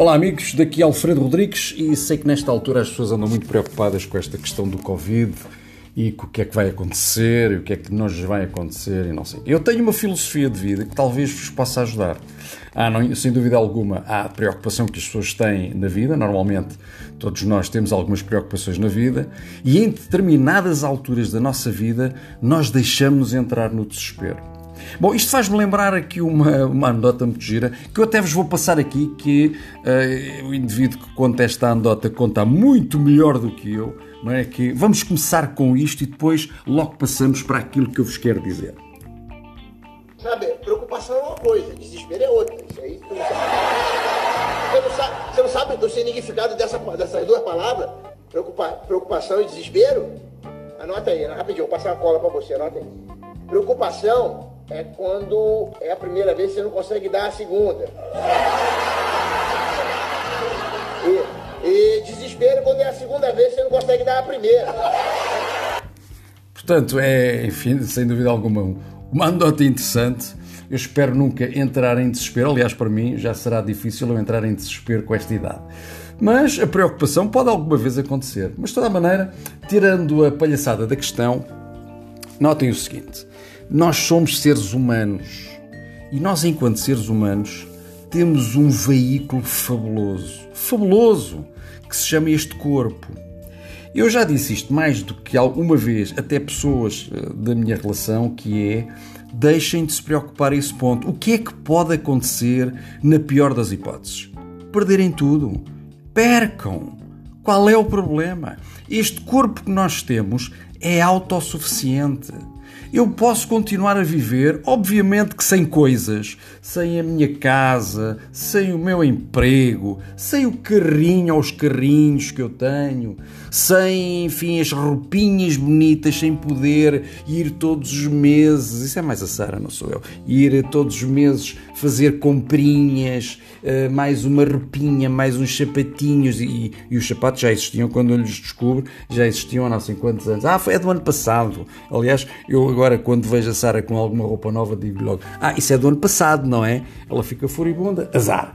Olá amigos, daqui Alfredo Rodrigues e sei que nesta altura as pessoas andam muito preocupadas com esta questão do Covid e com o que é que vai acontecer e o que é que nos vai acontecer e não sei. Eu tenho uma filosofia de vida que talvez vos possa ajudar. Há, não, sem dúvida alguma, há a preocupação que as pessoas têm na vida, normalmente todos nós temos algumas preocupações na vida e em determinadas alturas da nossa vida nós deixamos entrar no desespero. Bom, isto faz-me lembrar aqui uma, uma anedota muito gira, que eu até vos vou passar aqui, que uh, o indivíduo que conta esta anedota conta muito melhor do que eu, não é? Que vamos começar com isto e depois logo passamos para aquilo que eu vos quero dizer. Sabe, preocupação é uma coisa, desespero é outra. Isso aí. Você não sabe, você não sabe o significado dessa, dessas duas palavras? Preocupa, preocupação e desespero? Anota aí, rapidinho, vou passar uma cola para você, anota aí. Preocupação é quando é a primeira vez que você não consegue dar a segunda. E, e desespero quando é a segunda vez que você não consegue dar a primeira. Portanto, é, enfim, sem dúvida alguma, uma anedota interessante. Eu espero nunca entrar em desespero. Aliás, para mim já será difícil eu entrar em desespero com esta idade. Mas a preocupação pode alguma vez acontecer. Mas, de toda maneira, tirando a palhaçada da questão, notem o seguinte: nós somos seres humanos e nós, enquanto seres humanos, temos um veículo fabuloso, fabuloso, que se chama este corpo. Eu já disse isto mais do que alguma vez, até pessoas eh, da minha relação, que é deixem de se preocupar a esse ponto. O que é que pode acontecer na pior das hipóteses? Perderem tudo. Percam. Qual é o problema? Este corpo que nós temos é autossuficiente. Eu posso continuar a viver, obviamente que sem coisas, sem a minha casa, sem o meu emprego, sem o carrinho ou os carrinhos que eu tenho, sem, enfim, as roupinhas bonitas, sem poder ir todos os meses, isso é mais a Sara, não sou eu, ir todos os meses fazer comprinhas, eh, mais uma roupinha, mais uns sapatinhos, e, e os sapatos já existiam quando eu lhes descubro, já existiam há não sei quantos anos. Ah, foi é do ano passado. Aliás, eu agora, quando vejo a Sara com alguma roupa nova, digo logo: Ah, isso é do ano passado, não é? Ela fica furibunda, azar.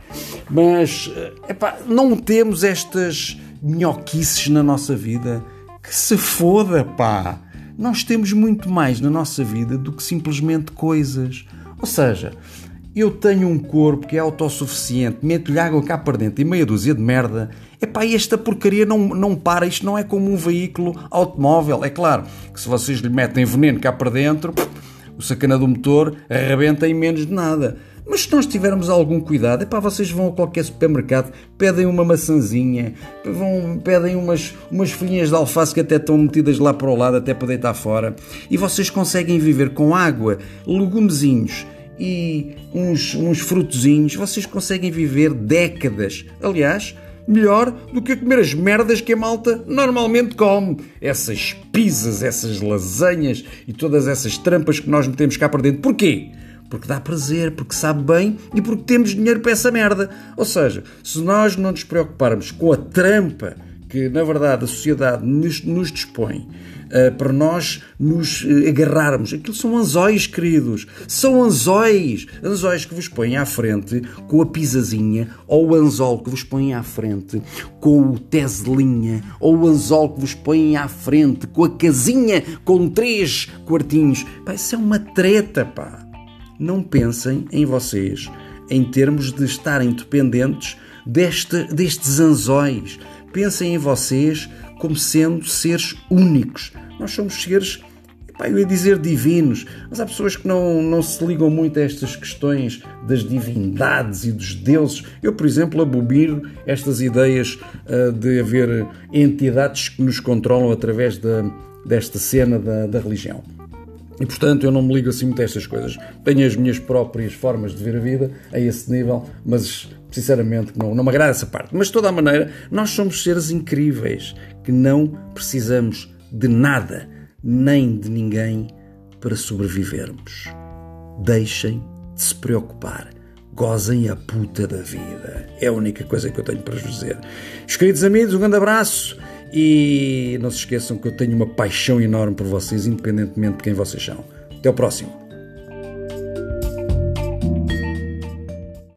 Mas, eh, epá, não temos estas minhoquices na nossa vida. Que se foda, pá! Nós temos muito mais na nossa vida do que simplesmente coisas. Ou seja, eu tenho um corpo que é autossuficiente, meto-lhe água cá para dentro e meia dúzia de merda. Epá, esta porcaria não, não para, isto não é como um veículo automóvel. É claro que se vocês lhe metem veneno cá para dentro, o sacana do motor arrebenta em menos de nada. Mas se nós tivermos algum cuidado, para vocês vão a qualquer supermercado, pedem uma maçãzinha, vão, pedem umas, umas folhinhas de alface que até estão metidas lá para o lado, até para deitar fora, e vocês conseguem viver com água, legumezinhos e uns, uns frutozinhos, vocês conseguem viver décadas. Aliás, melhor do que comer as merdas que a malta normalmente come. Essas pizzas, essas lasanhas e todas essas trampas que nós metemos cá para dentro. Porquê? Porque dá prazer, porque sabe bem e porque temos dinheiro para essa merda. Ou seja, se nós não nos preocuparmos com a trampa que, na verdade, a sociedade nos, nos dispõe uh, para nós nos uh, agarrarmos. Aquilo são anzóis, queridos. São anzóis. Anzóis que vos põem à frente com a pisazinha, ou o anzol que vos põem à frente com o teselinha, ou o anzol que vos põem à frente com a casinha com três quartinhos. Pá, isso é uma treta, pá. Não pensem em vocês em termos de estarem dependentes deste, destes anzóis pensem em vocês como sendo seres únicos. Nós somos seres, pá, eu ia dizer divinos, mas há pessoas que não, não se ligam muito a estas questões das divindades e dos deuses. Eu, por exemplo, abomino estas ideias uh, de haver entidades que nos controlam através da, desta cena da, da religião. E portanto eu não me ligo assim muito a estas coisas. Tenho as minhas próprias formas de ver a vida a esse nível, mas sinceramente não, não me agrada essa parte. Mas de toda a maneira, nós somos seres incríveis que não precisamos de nada nem de ninguém para sobrevivermos. Deixem de se preocupar. Gozem a puta da vida. É a única coisa que eu tenho para vos dizer. Os queridos amigos, um grande abraço e não se esqueçam que eu tenho uma paixão enorme por vocês, independentemente de quem vocês são. Até o próximo.